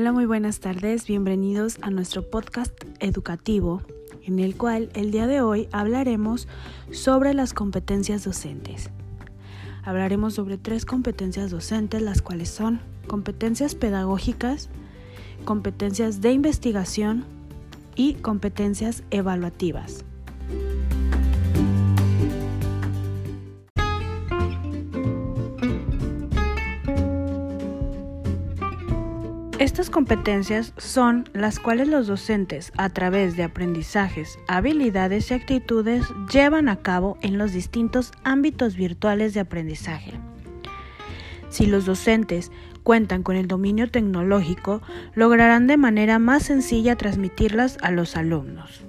Hola, muy buenas tardes, bienvenidos a nuestro podcast educativo, en el cual el día de hoy hablaremos sobre las competencias docentes. Hablaremos sobre tres competencias docentes, las cuales son competencias pedagógicas, competencias de investigación y competencias evaluativas. Estas competencias son las cuales los docentes, a través de aprendizajes, habilidades y actitudes, llevan a cabo en los distintos ámbitos virtuales de aprendizaje. Si los docentes cuentan con el dominio tecnológico, lograrán de manera más sencilla transmitirlas a los alumnos.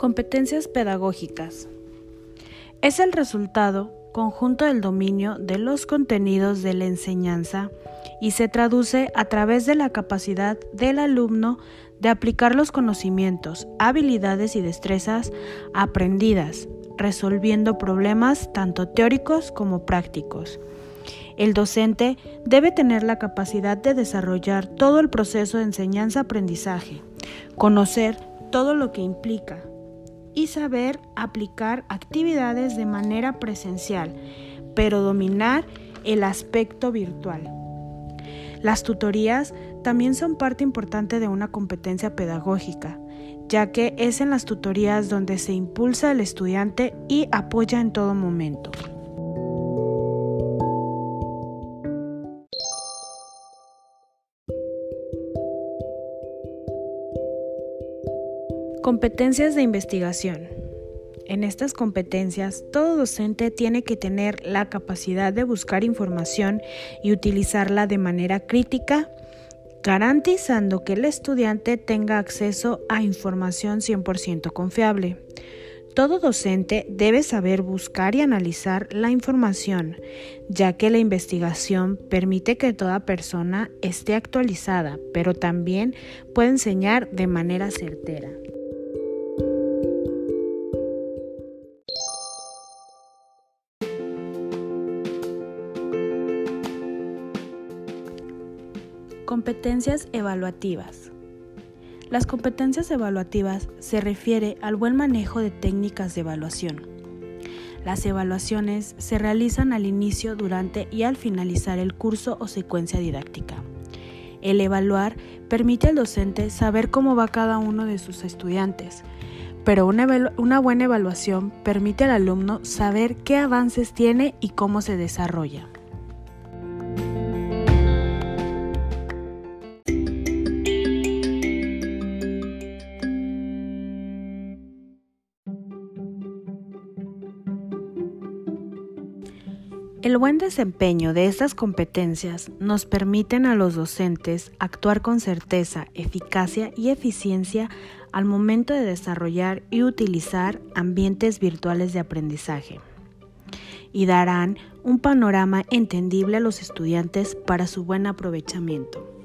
Competencias pedagógicas. Es el resultado conjunto del dominio de los contenidos de la enseñanza y se traduce a través de la capacidad del alumno de aplicar los conocimientos, habilidades y destrezas aprendidas, resolviendo problemas tanto teóricos como prácticos. El docente debe tener la capacidad de desarrollar todo el proceso de enseñanza-aprendizaje, conocer todo lo que implica, y saber aplicar actividades de manera presencial, pero dominar el aspecto virtual. Las tutorías también son parte importante de una competencia pedagógica, ya que es en las tutorías donde se impulsa al estudiante y apoya en todo momento. Competencias de investigación. En estas competencias, todo docente tiene que tener la capacidad de buscar información y utilizarla de manera crítica, garantizando que el estudiante tenga acceso a información 100% confiable. Todo docente debe saber buscar y analizar la información, ya que la investigación permite que toda persona esté actualizada, pero también puede enseñar de manera certera. Competencias evaluativas. Las competencias evaluativas se refiere al buen manejo de técnicas de evaluación. Las evaluaciones se realizan al inicio, durante y al finalizar el curso o secuencia didáctica. El evaluar permite al docente saber cómo va cada uno de sus estudiantes, pero una, una, buena evaluación permite al alumno saber qué avances tiene y cómo se desarrolla. El buen desempeño de estas competencias nos permiten a los docentes actuar con certeza, eficacia y eficiencia al momento de desarrollar y utilizar ambientes virtuales de aprendizaje y darán un panorama entendible a los estudiantes para su buen aprovechamiento.